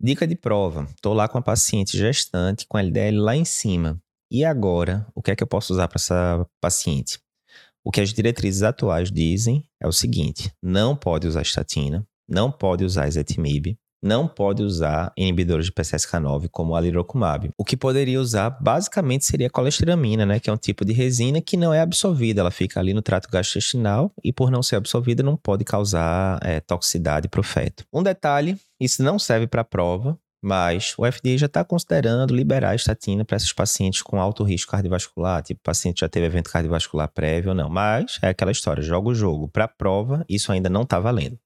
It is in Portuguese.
Dica de prova: estou lá com a paciente gestante com LDL lá em cima. E agora, o que é que eu posso usar para essa paciente? O que as diretrizes atuais dizem é o seguinte: não pode usar estatina, não pode usar ezetimibe, não pode usar inibidores de PCSK9 como alirocumab. O que poderia usar basicamente seria a colesteramina, né, que é um tipo de resina que não é absorvida, ela fica ali no trato gastrointestinal e por não ser absorvida não pode causar é, toxicidade para o feto. Um detalhe, isso não serve para prova, mas o FDA já está considerando liberar a estatina para esses pacientes com alto risco cardiovascular, tipo paciente já teve evento cardiovascular prévio ou não. Mas é aquela história, joga o jogo. Para prova, isso ainda não está valendo.